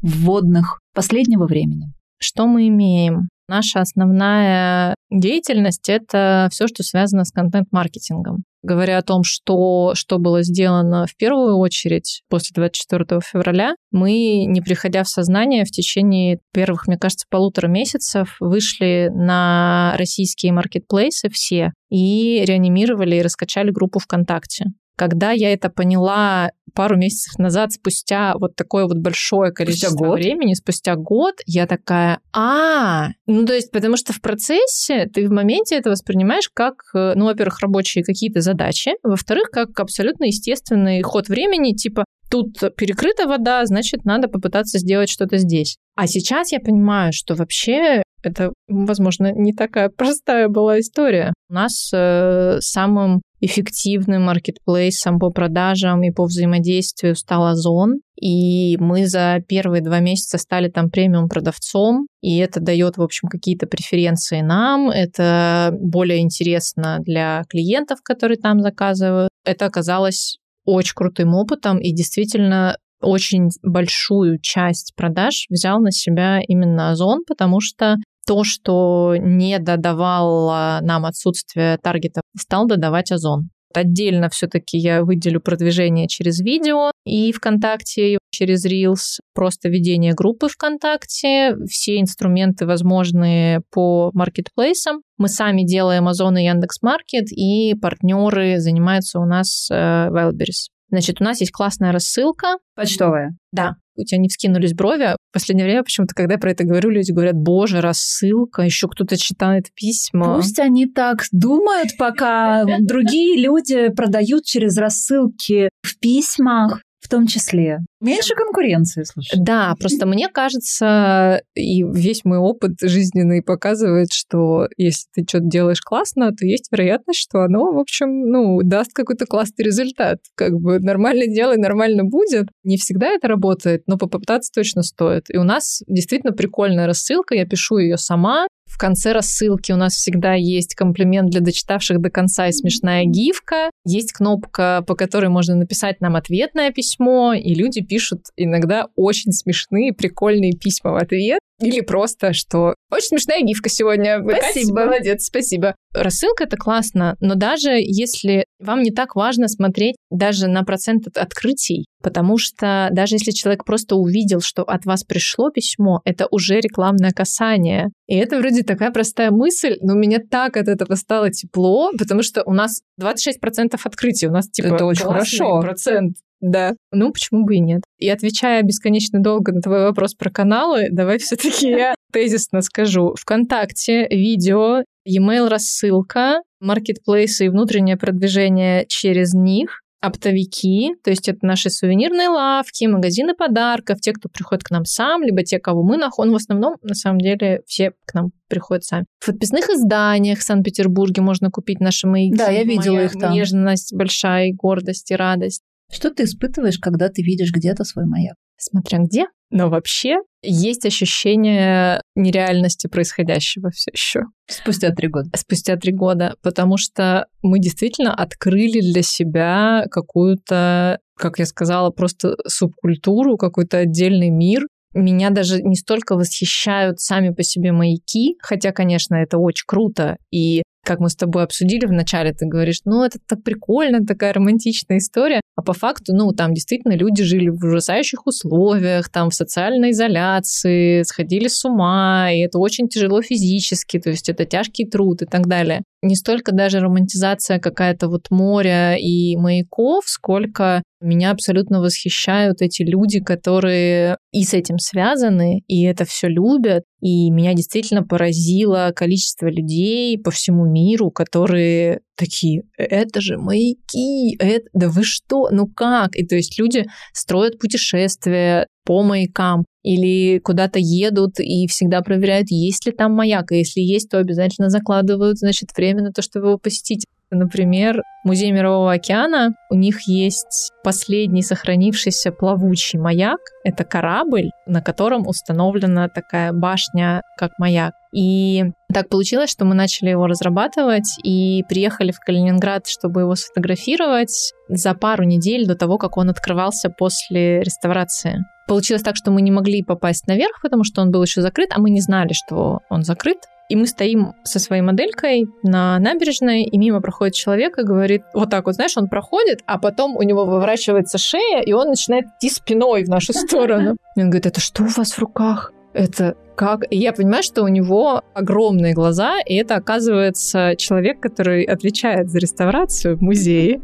вводных последнего времени. Что мы имеем? Наша основная деятельность — это все, что связано с контент-маркетингом. Говоря о том, что, что было сделано в первую очередь после 24 февраля, мы, не приходя в сознание, в течение первых, мне кажется, полутора месяцев вышли на российские маркетплейсы все и реанимировали и раскачали группу ВКонтакте. Когда я это поняла пару месяцев назад, спустя вот такое вот большое количество спустя год? времени, спустя год, я такая, а, ну то есть потому что в процессе ты в моменте это воспринимаешь как, э, ну, во-первых, рабочие какие-то задачи, во-вторых, как абсолютно естественный ход времени, типа тут перекрыта вода, значит, надо попытаться сделать что-то здесь. А сейчас я понимаю, что вообще это, возможно, не такая [LAUGHS] простая была история. У нас э, самым эффективным маркетплейсом по продажам и по взаимодействию стал Озон. И мы за первые два месяца стали там премиум продавцом, и это дает, в общем, какие-то преференции нам, это более интересно для клиентов, которые там заказывают. Это оказалось очень крутым опытом, и действительно очень большую часть продаж взял на себя именно Озон, потому что то, что не додавало нам отсутствие таргета, стал додавать Озон. Отдельно все-таки я выделю продвижение через видео и ВКонтакте, и через Reels, просто ведение группы ВКонтакте, все инструменты возможные по маркетплейсам. Мы сами делаем Озон и Яндекс.Маркет, и партнеры занимаются у нас э, Wildberries. Значит, у нас есть классная рассылка. Почтовая? Да. У тебя не вскинулись брови. В последнее время почему-то, когда я про это говорю, люди говорят, боже, рассылка, еще кто-то читает письма. Пусть они так думают, пока другие люди продают через рассылки в письмах в том числе. Меньше конкуренции, слушай. Да, просто мне кажется, и весь мой опыт жизненный показывает, что если ты что-то делаешь классно, то есть вероятность, что оно, в общем, ну, даст какой-то классный результат. Как бы нормально делай, нормально будет. Не всегда это работает, но попытаться точно стоит. И у нас действительно прикольная рассылка, я пишу ее сама, в конце рассылки у нас всегда есть комплимент для дочитавших до конца и смешная гифка. Есть кнопка, по которой можно написать нам ответное письмо, и люди пишут иногда очень смешные, прикольные письма в ответ. Или просто, что очень смешная гифка сегодня. Спасибо. Катя, молодец, спасибо. Рассылка это классно, но даже если вам не так важно смотреть даже на процент от открытий, потому что даже если человек просто увидел, что от вас пришло письмо, это уже рекламное касание. И это вроде такая простая мысль, но у меня так от этого стало тепло, потому что у нас 26% открытий, у нас типа это очень хорошо. процент да. Ну, почему бы и нет? И отвечая бесконечно долго на твой вопрос про каналы, давай [LAUGHS] все-таки я тезисно скажу. Вконтакте видео, e-mail рассылка, маркетплейсы и внутреннее продвижение через них, оптовики, то есть это наши сувенирные лавки, магазины подарков, те, кто приходит к нам сам, либо те, кого мы находим. В основном, на самом деле, все к нам приходят сами. В подписных изданиях в Санкт-Петербурге можно купить наши маяки. Да, я видела их там. Нежность большая, гордость и радость. Что ты испытываешь, когда ты видишь где-то свой маяк? смотря где. Но вообще есть ощущение нереальности происходящего все еще. Спустя три года. Спустя три года, потому что мы действительно открыли для себя какую-то, как я сказала, просто субкультуру, какой-то отдельный мир, меня даже не столько восхищают сами по себе маяки, хотя, конечно, это очень круто, и как мы с тобой обсудили вначале, ты говоришь, ну, это так прикольно, такая романтичная история. А по факту, ну, там действительно люди жили в ужасающих условиях, там в социальной изоляции, сходили с ума, и это очень тяжело физически, то есть это тяжкий труд и так далее. Не столько даже романтизация какая-то вот моря и маяков, сколько меня абсолютно восхищают эти люди, которые и с этим связаны, и это все любят. И меня действительно поразило количество людей по всему миру, которые такие, это же маяки, это, да вы что, ну как? И то есть люди строят путешествия по маякам или куда-то едут и всегда проверяют, есть ли там маяк, и если есть, то обязательно закладывают, значит, время на то, чтобы его посетить. Например, Музей Мирового океана, у них есть последний сохранившийся плавучий маяк. Это корабль, на котором установлена такая башня, как маяк. И так получилось, что мы начали его разрабатывать и приехали в Калининград, чтобы его сфотографировать за пару недель до того, как он открывался после реставрации. Получилось так, что мы не могли попасть наверх, потому что он был еще закрыт, а мы не знали, что он закрыт. И мы стоим со своей моделькой на набережной, и мимо проходит человек и говорит, вот так вот, знаешь, он проходит, а потом у него выворачивается шея, и он начинает идти спиной в нашу сторону. [LAUGHS] И он говорит, это что у вас в руках? Это как? И я понимаю, что у него огромные глаза, и это, оказывается, человек, который отвечает за реставрацию в музее.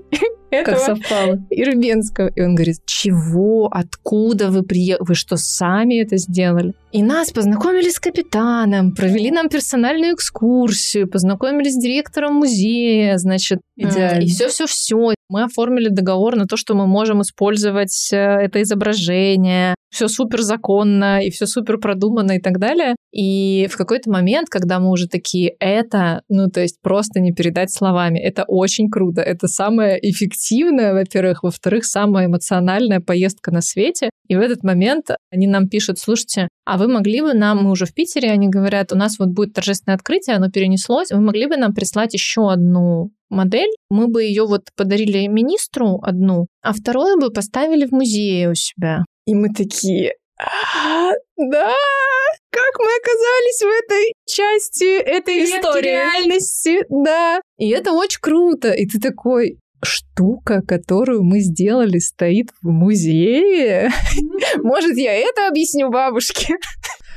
[LAUGHS] Как совпало. Ирбенского. И он говорит, чего, откуда вы приехали, вы что, сами это сделали? И нас познакомили с капитаном, провели нам персональную экскурсию, познакомились с директором музея, значит, Идеально. и все-все-все. Мы оформили договор на то, что мы можем использовать э, это изображение. Все супер законно и все супер продумано и так далее. И в какой-то момент, когда мы уже такие, это, ну, то есть просто не передать словами, это очень круто, это самая эффективная, во-первых, во-вторых, самая эмоциональная поездка на свете. И в этот момент они нам пишут, слушайте, а вы могли бы нам, мы уже в Питере, они говорят, у нас вот будет торжественное открытие, оно перенеслось, вы могли бы нам прислать еще одну модель, мы бы ее вот подарили министру одну, а вторую бы поставили в музее у себя. И мы такие, а, да, как мы оказались в этой части этой истории реальности, да. И это очень круто. И ты такой, штука, которую мы сделали, стоит в музее. Может, я это объясню бабушке?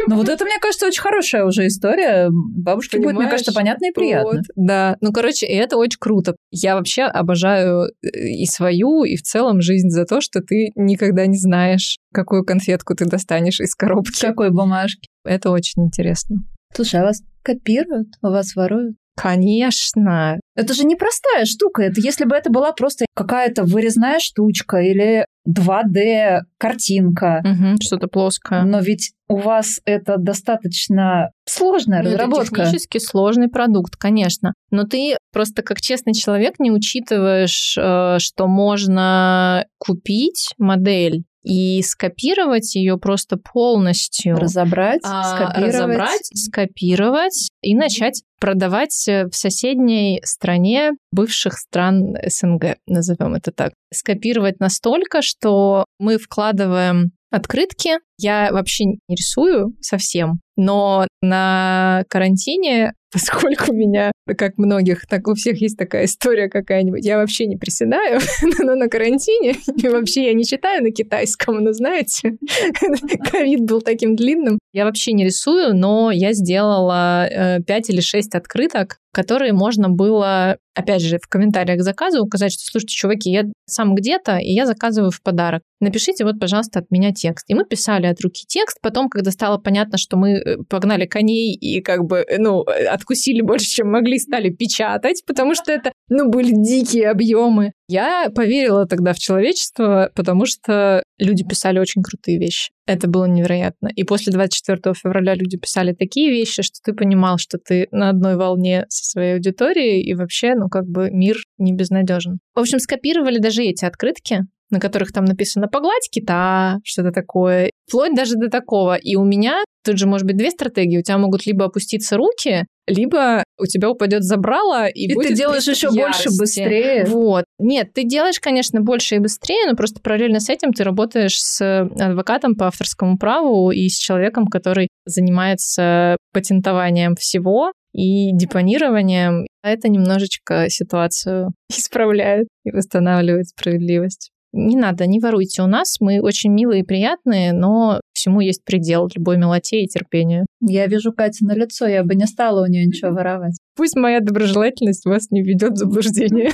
Ну вот это, мне кажется, очень хорошая уже история. Бабушке Понимаешь? будет, мне кажется, понятно и приятно. Вот, да, ну, короче, и это очень круто. Я вообще обожаю э, и свою, и в целом жизнь за то, что ты никогда не знаешь, какую конфетку ты достанешь из коробки. Какой бумажки. Это очень интересно. Слушай, а вас копируют? У вас воруют? Конечно. Это же непростая штука. Это если бы это была просто какая-то вырезная штучка или 2D картинка. Угу, что-то плоское. Но ведь у вас это достаточно сложная ну, разработка. Это технически сложный продукт, конечно. Но ты просто как честный человек не учитываешь, э, что можно купить модель и скопировать ее просто полностью. Разобрать, а, скопировать. Разобрать, скопировать и начать продавать в соседней стране бывших стран СНГ, назовем это так. Скопировать настолько, что мы вкладываем открытки. Я вообще не рисую совсем, но на карантине поскольку у меня, как многих, так у всех есть такая история какая-нибудь, я вообще не приседаю, [LAUGHS] но на карантине, и вообще я не читаю на китайском, но знаете, [LAUGHS] ковид был таким длинным. Я вообще не рисую, но я сделала э, 5 или 6 открыток, которые можно было, опять же, в комментариях к заказу указать, что, слушайте, чуваки, я сам где-то, и я заказываю в подарок. Напишите вот, пожалуйста, от меня текст. И мы писали от руки текст. Потом, когда стало понятно, что мы э, погнали коней и как бы, э, ну, откусили больше, чем могли, стали печатать, потому что это, ну, были дикие объемы. Я поверила тогда в человечество, потому что люди писали очень крутые вещи. Это было невероятно. И после 24 февраля люди писали такие вещи, что ты понимал, что ты на одной волне со своей аудиторией, и вообще, ну, как бы мир не безнадежен. В общем, скопировали даже эти открытки, на которых там написано «погладь кита», что-то такое, вплоть даже до такого. И у меня тут же может быть две стратегии. У тебя могут либо опуститься руки, либо у тебя упадет забрало, и, и будет ты делаешь еще ярости. больше, быстрее. Вот. Нет, ты делаешь, конечно, больше и быстрее, но просто параллельно с этим ты работаешь с адвокатом по авторскому праву и с человеком, который занимается патентованием всего и депонированием. Это немножечко ситуацию [LAUGHS] исправляет и восстанавливает справедливость. Не надо, не воруйте у нас. Мы очень милые и приятные, но всему есть предел любой милоте и терпению. Я вижу Катя на лицо, я бы не стала у нее ничего воровать. Пусть моя доброжелательность вас не ведет в заблуждение.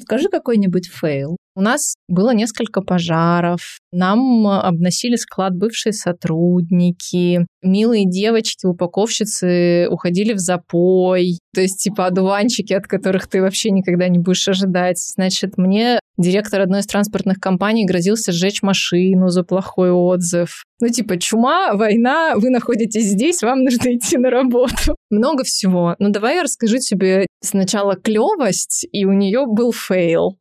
Скажи какой-нибудь fail. У нас было несколько пожаров, нам обносили склад бывшие сотрудники, милые девочки, упаковщицы уходили в запой, то есть типа одуванчики, от которых ты вообще никогда не будешь ожидать. Значит, мне директор одной из транспортных компаний грозился сжечь машину за плохой отзыв. Ну, типа, чума, война, вы находитесь здесь, вам нужно идти на работу. Много всего. Ну, давай я расскажу тебе сначала клевость, и у нее был fail.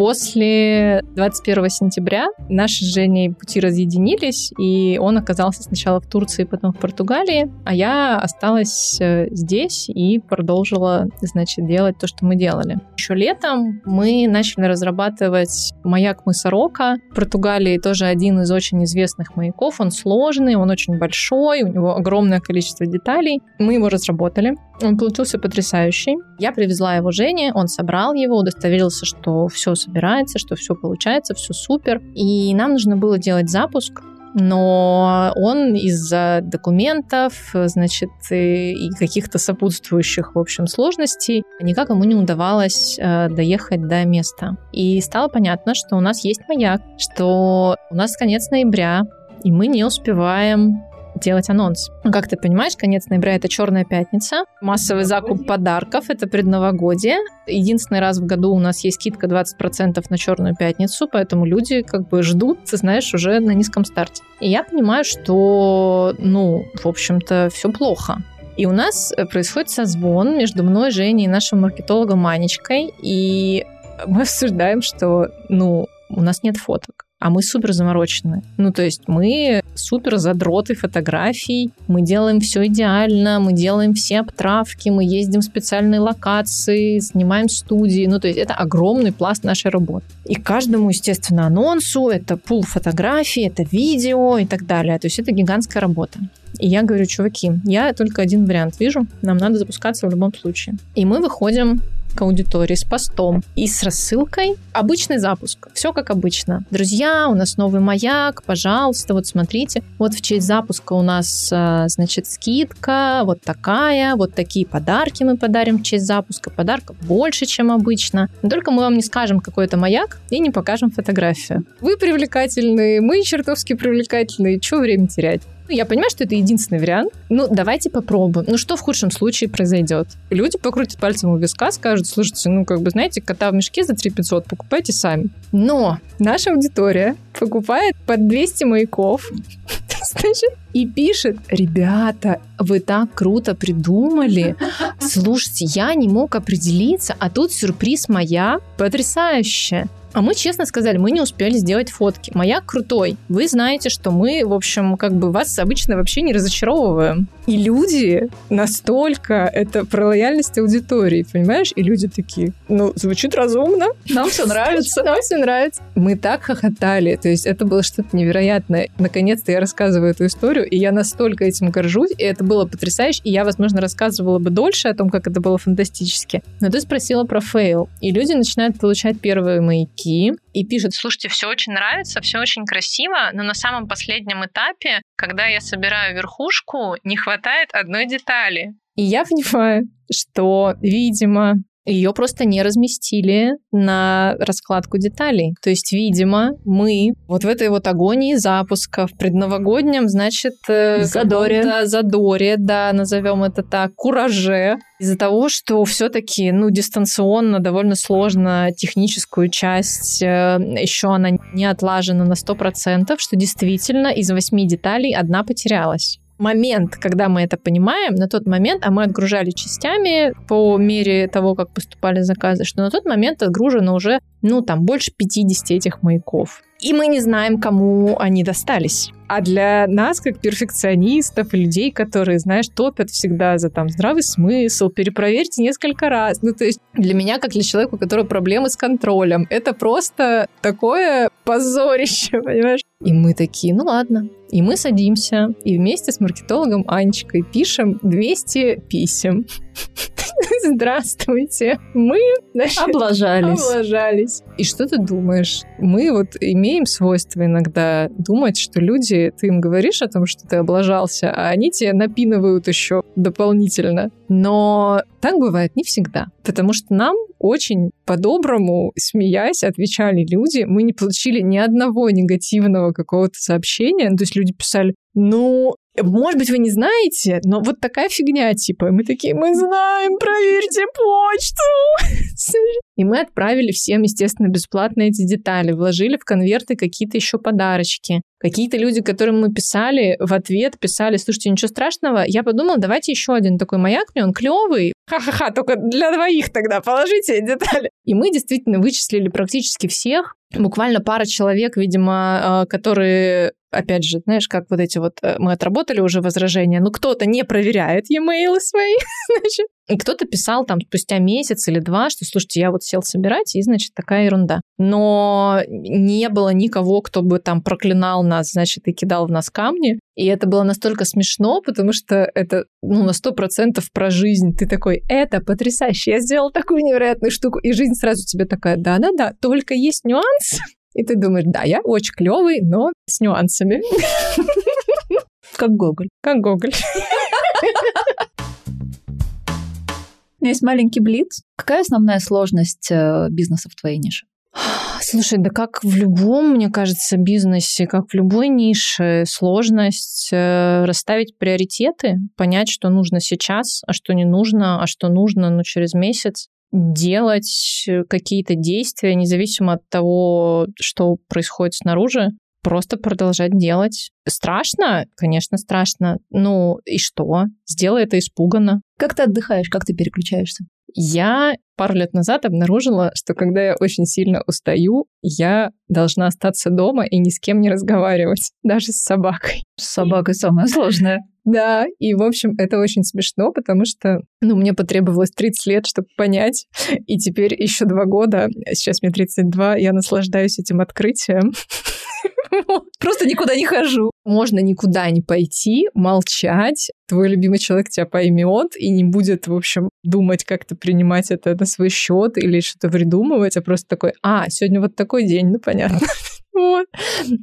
После 21 сентября наши с Женей пути разъединились, и он оказался сначала в Турции, потом в Португалии, а я осталась э, здесь и продолжила, значит, делать то, что мы делали. Еще летом мы начали разрабатывать маяк Мысорока. В Португалии тоже один из очень известных маяков. Он сложный, он очень большой, у него огромное количество деталей. Мы его разработали. Он получился потрясающий. Я привезла его Жене, он собрал его, удостоверился, что все собирается, что все получается, все супер. И нам нужно было делать запуск, но он из-за документов, значит, и каких-то сопутствующих, в общем, сложностей, никак ему не удавалось э, доехать до места. И стало понятно, что у нас есть маяк, что у нас конец ноября, и мы не успеваем делать анонс. Ну, как ты понимаешь, конец ноября — это Черная пятница, массовый закуп подарков — это предновогодие. Единственный раз в году у нас есть скидка 20% на Черную пятницу, поэтому люди как бы ждут, ты знаешь, уже на низком старте. И я понимаю, что, ну, в общем-то, все плохо. И у нас э, происходит созвон между мной, Женей и нашим маркетологом Манечкой, и мы обсуждаем, что, ну, у нас нет фоток а мы супер заморочены. Ну, то есть мы супер задроты фотографий, мы делаем все идеально, мы делаем все обтравки, мы ездим в специальные локации, снимаем студии. Ну, то есть это огромный пласт нашей работы. И каждому, естественно, анонсу это пул фотографий, это видео и так далее. То есть это гигантская работа. И я говорю, чуваки, я только один вариант вижу, нам надо запускаться в любом случае. И мы выходим к аудитории с постом и с рассылкой. Обычный запуск. Все как обычно. Друзья, у нас новый маяк, пожалуйста, вот смотрите. Вот в честь запуска у нас, а, значит, скидка вот такая, вот такие подарки мы подарим в честь запуска. Подарков больше, чем обычно. Но только мы вам не скажем, какой это маяк, и не покажем фотографию. Вы привлекательные, мы чертовски привлекательные. Чего время терять? Ну, я понимаю, что это единственный вариант. Ну, давайте попробуем. Ну, что в худшем случае произойдет? Люди покрутят пальцем у виска, скажут, слушайте, ну, как бы, знаете, кота в мешке за 3 500 покупайте сами. Но наша аудитория покупает по 200 маяков, [LAUGHS] значит, и пишет, ребята, вы так круто придумали. Слушайте, я не мог определиться, а тут сюрприз моя. Потрясающе. А мы честно сказали, мы не успели сделать фотки. Маяк крутой. Вы знаете, что мы, в общем, как бы вас обычно вообще не разочаровываем. И люди настолько, это про лояльность аудитории, понимаешь? И люди такие, ну, звучит разумно. Нам все нравится. Нам все нравится. Мы так хохотали. То есть это было что-то невероятное. Наконец-то я рассказываю эту историю, и я настолько этим горжусь, и это было потрясающе. И я, возможно, рассказывала бы дольше о том, как это было фантастически. Но ты спросила про fail. И люди начинают получать первые маяки и пишет, слушайте, все очень нравится, все очень красиво, но на самом последнем этапе, когда я собираю верхушку, не хватает одной детали. И я понимаю, что, видимо, ее просто не разместили на раскладку деталей. То есть, видимо, мы вот в этой вот агонии запуска в предновогоднем, значит, э, задоре. задоре, да, назовем это так, кураже, из-за того, что все-таки, ну, дистанционно довольно сложно техническую часть, э, еще она не отлажена на 100%, что действительно из восьми деталей одна потерялась. Момент, когда мы это понимаем, на тот момент, а мы отгружали частями по мере того, как поступали заказы, что на тот момент отгружено уже, ну, там, больше 50 этих маяков. И мы не знаем, кому они достались. А для нас, как перфекционистов, людей, которые, знаешь, топят всегда за там здравый смысл, перепроверьте несколько раз. Ну, то есть для меня, как для человека, у которого проблемы с контролем, это просто такое позорище, [LAUGHS] понимаешь? И мы такие, ну ладно. И мы садимся и вместе с маркетологом Анечкой пишем 200 писем. [LAUGHS] Здравствуйте. Мы значит, облажались. облажались. И что ты думаешь? Мы вот имеем свойство иногда думать, что люди, ты им говоришь о том, что ты облажался, а они тебе напинывают еще дополнительно. Но так бывает не всегда. Потому что нам очень по-доброму, смеясь, отвечали люди. Мы не получили ни одного негативного какого-то сообщения. То есть люди писали, ну, может быть, вы не знаете, но вот такая фигня, типа, мы такие, мы знаем, проверьте почту. [LAUGHS] И мы отправили всем, естественно, бесплатно эти детали, вложили в конверты какие-то еще подарочки. Какие-то люди, которым мы писали, в ответ писали, слушайте, ничего страшного, я подумала, давайте еще один такой маяк, мне он клевый, ха-ха-ха, только для двоих тогда положите детали. И мы действительно вычислили практически всех, буквально пара человек, видимо, э, которые опять же, знаешь, как вот эти вот, э, мы отработали уже возражения, ну кто-то не проверяет e-mail свои, [LAUGHS] значит, и кто-то писал там спустя месяц или два, что, слушайте, я вот сел собирать, и, значит, такая ерунда. Но не было никого, кто бы там проклинал нас, значит, и кидал в нас камни. И это было настолько смешно, потому что это, ну, на сто процентов про жизнь. Ты такой, это потрясающе, я сделал такую невероятную штуку. И жизнь сразу тебе такая, да-да-да, только есть нюанс. [LAUGHS] И ты думаешь, да, я очень клевый, но с нюансами. [LAUGHS] Как Гоголь. Как Гоголь. У меня есть маленький блиц. Какая основная сложность э, бизнеса в твоей нише? [SIGHS] Слушай, да как в любом, мне кажется, бизнесе, как в любой нише, сложность э, расставить приоритеты, понять, что нужно сейчас, а что не нужно, а что нужно, ну, через месяц делать какие-то действия, независимо от того, что происходит снаружи, просто продолжать делать. Страшно? Конечно, страшно. Ну и что? Сделай это испуганно. Как ты отдыхаешь? Как ты переключаешься? Я пару лет назад обнаружила, что когда я очень сильно устаю, я должна остаться дома и ни с кем не разговаривать, [LAUGHS] даже с собакой. С собакой самое сложное. Да, и, в общем, это очень смешно, потому что, ну, мне потребовалось 30 лет, чтобы понять, [LAUGHS] и теперь еще два года, сейчас мне 32, я наслаждаюсь этим открытием. [LAUGHS] Просто никуда не хожу. Можно никуда не пойти, молчать. Твой любимый человек тебя поймет и не будет, в общем, думать, как то принимать это на свой счет или что-то придумывать, а просто такой, а, сегодня вот такой день, ну понятно. Вот.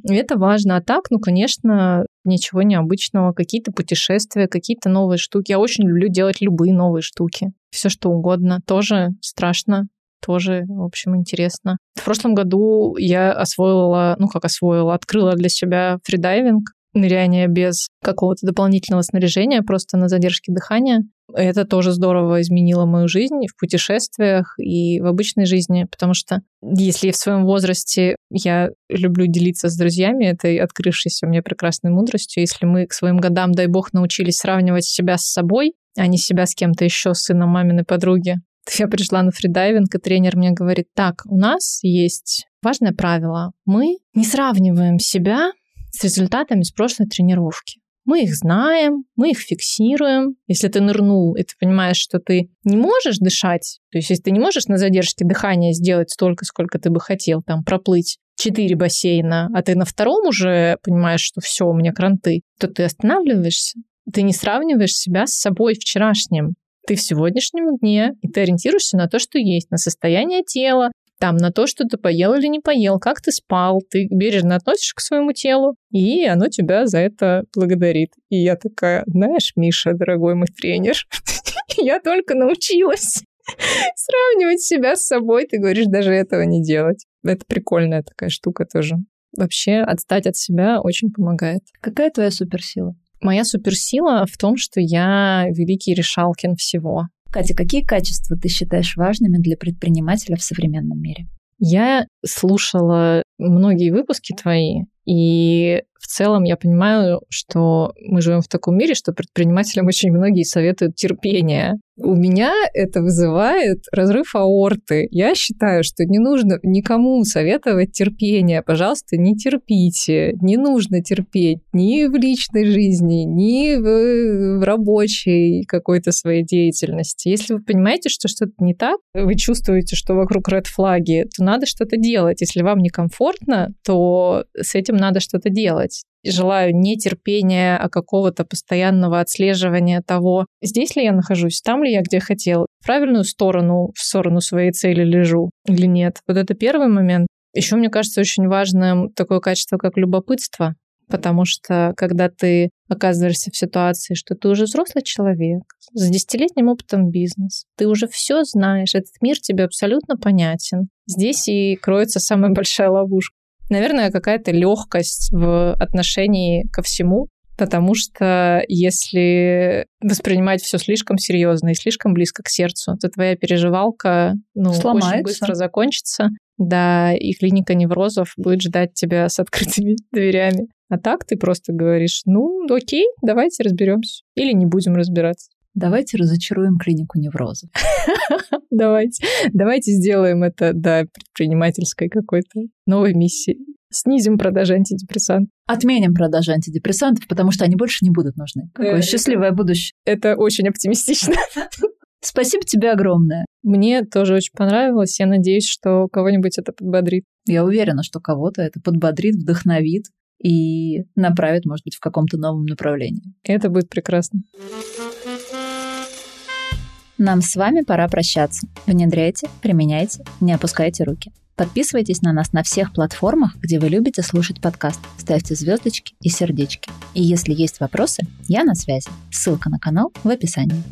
Это важно. А так, ну, конечно, ничего необычного. Какие-то путешествия, какие-то новые штуки. Я очень люблю делать любые новые штуки. Все что угодно. Тоже страшно тоже, в общем, интересно. В прошлом году я освоила, ну как освоила, открыла для себя фридайвинг, ныряние без какого-то дополнительного снаряжения, просто на задержке дыхания. Это тоже здорово изменило мою жизнь в путешествиях и в обычной жизни, потому что если в своем возрасте я люблю делиться с друзьями этой открывшейся мне прекрасной мудростью, если мы к своим годам, дай бог, научились сравнивать себя с собой, а не себя с кем-то еще, сыном маминой подруги, я пришла на фридайвинг, и тренер мне говорит, так, у нас есть важное правило. Мы не сравниваем себя с результатами с прошлой тренировки. Мы их знаем, мы их фиксируем. Если ты нырнул, и ты понимаешь, что ты не можешь дышать, то есть если ты не можешь на задержке дыхания сделать столько, сколько ты бы хотел, там, проплыть четыре бассейна, а ты на втором уже понимаешь, что все, у меня кранты, то ты останавливаешься. Ты не сравниваешь себя с собой вчерашним ты в сегодняшнем дне, и ты ориентируешься на то, что есть, на состояние тела, там, на то, что ты поел или не поел, как ты спал, ты бережно относишься к своему телу, и оно тебя за это благодарит. И я такая, знаешь, Миша, дорогой мой тренер, [LAUGHS] я только научилась [LAUGHS] сравнивать себя с собой, ты говоришь, даже этого не делать. Это прикольная такая штука тоже. Вообще, отстать от себя очень помогает. Какая твоя суперсила? Моя суперсила в том, что я великий решалкин всего. Катя, какие качества ты считаешь важными для предпринимателя в современном мире? Я слушала многие выпуски твои, И в целом я понимаю, что мы живем в таком мире, что предпринимателям очень многие советуют терпение. У меня это вызывает разрыв аорты. Я считаю, что не нужно никому советовать терпение. Пожалуйста, не терпите. Не нужно терпеть ни в личной жизни, ни в, в рабочей какой-то своей деятельности. Если вы понимаете, что что-то не так, вы чувствуете, что вокруг ред флаги, то надо что-то делать. Если вам некомфортно, то с этим надо что-то делать желаю не терпения, а какого-то постоянного отслеживания того, здесь ли я нахожусь, там ли я, где хотел, в правильную сторону, в сторону своей цели лежу или нет. Вот это первый момент. Еще, мне кажется, очень важным такое качество, как любопытство, потому что когда ты оказываешься в ситуации, что ты уже взрослый человек с десятилетним опытом бизнеса, ты уже все знаешь, этот мир тебе абсолютно понятен. Здесь и кроется самая большая ловушка. Наверное, какая-то легкость в отношении ко всему, потому что если воспринимать все слишком серьезно и слишком близко к сердцу, то твоя переживалка ну, очень быстро закончится. Да, и клиника неврозов будет ждать тебя с открытыми [LAUGHS] дверями. А так ты просто говоришь, ну, окей, давайте разберемся. Или не будем разбираться. Давайте разочаруем клинику неврозов. [LAUGHS] Давайте. Давайте сделаем это, да, предпринимательской какой-то новой миссии. Снизим продажи антидепрессантов. Отменим продажи антидепрессантов, потому что они больше не будут нужны. Какое э, счастливое будущее. Это очень оптимистично. [LAUGHS] Спасибо тебе огромное. Мне тоже очень понравилось. Я надеюсь, что кого-нибудь это подбодрит. Я уверена, что кого-то это подбодрит, вдохновит и направит, может быть, в каком-то новом направлении. Это будет прекрасно. Нам с вами пора прощаться. Внедряйте, применяйте, не опускайте руки. Подписывайтесь на нас на всех платформах, где вы любите слушать подкаст. Ставьте звездочки и сердечки. И если есть вопросы, я на связи. Ссылка на канал в описании.